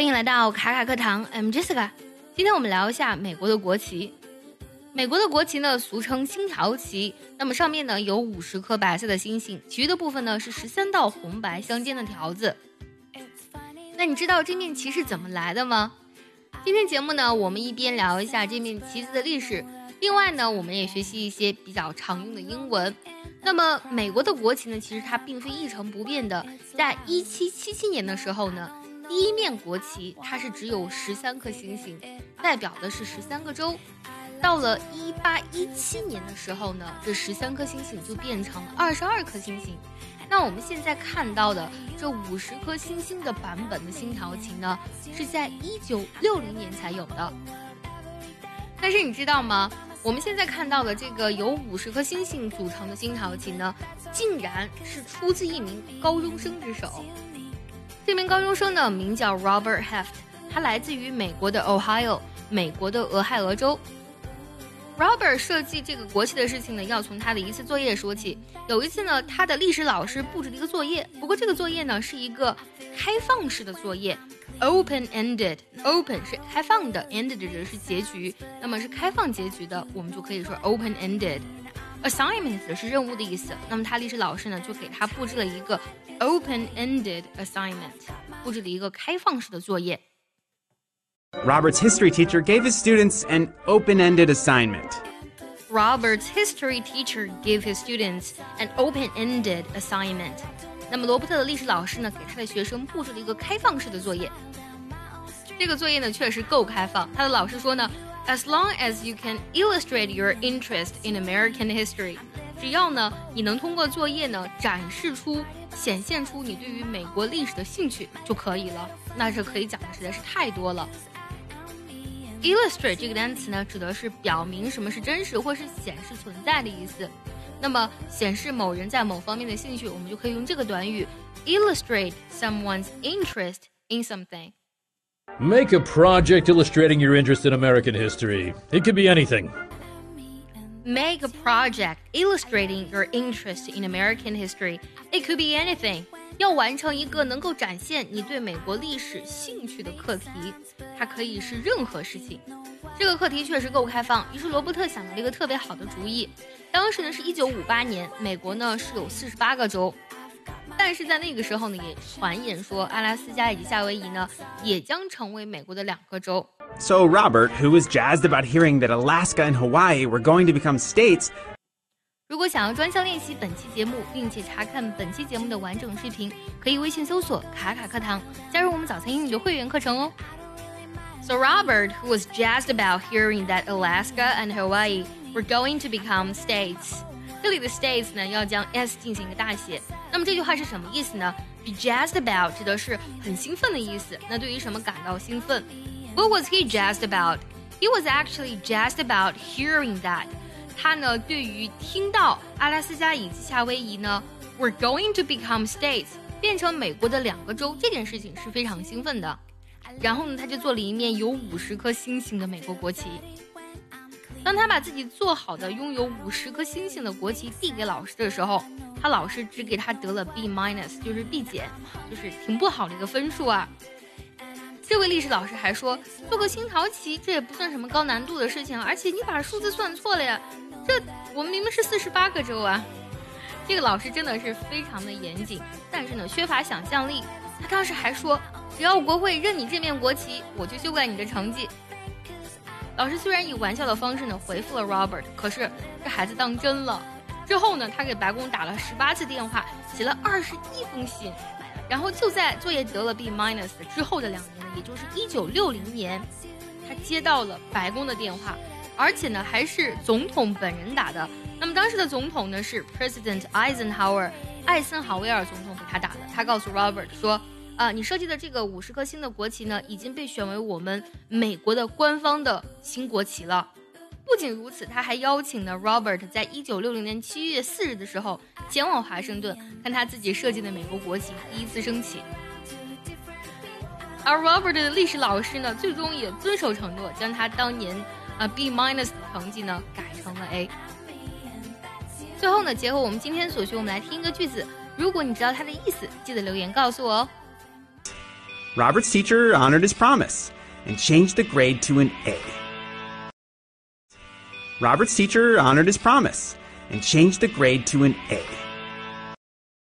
欢迎来到卡卡课堂，I'm Jessica。今天我们聊一下美国的国旗。美国的国旗呢，俗称星条旗。那么上面呢有五十颗白色的星星，其余的部分呢是十三道红白相间的条子。那你知道这面旗是怎么来的吗？今天节目呢，我们一边聊一下这面旗子的历史，另外呢，我们也学习一些比较常用的英文。那么美国的国旗呢，其实它并非一成不变的。在一七七七年的时候呢。第一面国旗，它是只有十三颗星星，代表的是十三个州。到了一八一七年的时候呢，这十三颗星星就变成了二十二颗星星。那我们现在看到的这五十颗星星的版本的星条旗呢，是在一九六零年才有的。但是你知道吗？我们现在看到的这个由五十颗星星组成的星条旗呢，竟然是出自一名高中生之手。这名高中生呢，名叫 Robert Heft，他来自于美国的 Ohio，美国的俄亥俄州。Robert 设计这个国旗的事情呢，要从他的一次作业说起。有一次呢，他的历史老师布置了一个作业，不过这个作业呢是一个开放式的作业，open-ended，open 是开放的，ended 指的是结局，那么是开放结局的，我们就可以说 open-ended。Assignment 是任务的意思，那么他历史老师呢就给他布置了一个 open-ended assignment，布置了一个开放式的作业。Robert's history teacher gave his students an open-ended assignment. Robert's history teacher gave his students an open-ended assignment. 那么罗伯特的历史老师呢，给他的学生布置了一个开放式的作业。这个作业呢，确实够开放。他的老师说呢。 As long as you can illustrate your interest in American history，只要呢你能通过作业呢展示出、显现出你对于美国历史的兴趣就可以了。那这可以讲的实在是太多了。Illustrate 这个单词呢，指的是表明什么是真实或是显示存在的意思。那么显示某人在某方面的兴趣，我们就可以用这个短语 illustrate someone's interest in something。 Make a project illustrating your interest in American history. It could be anything. Make a project illustrating your interest in American history. It could be anything. 要完成一个能够展现你对美国历史兴趣的课题，它可以是任何事情。这个课题确实够开放，于是罗伯特想到了一个特别好的主意。当时呢是一九五八年，美国呢是有四十八个州。 但是在那个时候呢，也传言说阿拉斯加以及夏威夷呢，也将成为美国的两个州。So Robert, who was jazzed about hearing that Alaska and Hawaii were going to become states. 如果想要专项练习本期节目，并且查看本期节目的完整视频，可以微信搜索“卡卡课堂”，加入我们早餐英语的会员课程哦。So Robert, who was jazzed about hearing that Alaska and Hawaii were going to become states. 这里的 states 呢要将 s 进行一个大写。 那么这句话是什么意思呢？Be jazzed about 指的是很兴奋的意思。那对于什么感到兴奋？What was he jazzed about? He was actually jazzed about hearing that. 他呢对于听到阿拉斯加以及夏威夷呢 were going to become states 变成美国的两个州这件事情是非常兴奋的。然后呢他就做了一面有五十颗星星的美国国旗。当他把自己做好的拥有五十颗星星的国旗递给老师的时候，他老师只给他得了 B minus，就是 B 减，就是挺不好的一个分数啊。这位历史老师还说，做个星条旗这也不算什么高难度的事情，而且你把数字算错了呀，这我们明明是四十八个州啊。这个老师真的是非常的严谨，但是呢缺乏想象力。他当时还说，只要国会认你这面国旗，我就修改你的成绩。老师虽然以玩笑的方式呢回复了 Robert，可是这孩子当真了。之后呢，他给白宫打了十八次电话，写了二十一封信，然后就在作业得了 B minus 之后的两年，也就是一九六零年，他接到了白宫的电话，而且呢还是总统本人打的。那么当时的总统呢是 President Eisenhower，艾森豪威尔总统给他打的。他告诉 Robert 说。啊，你设计的这个五十颗星的国旗呢，已经被选为我们美国的官方的新国旗了。不仅如此，他还邀请了 Robert 在一九六零年七月四日的时候前往华盛顿，看他自己设计的美国国旗第一次升起。而 Robert 的历史老师呢，最终也遵守承诺，将他当年啊 B minus 的成绩呢改成了 A。最后呢，结合我们今天所学，我们来听一个句子。如果你知道它的意思，记得留言告诉我哦。Robert's teacher honored his promise and changed the grade to an A. Robert's teacher honored his promise and changed the grade to an A.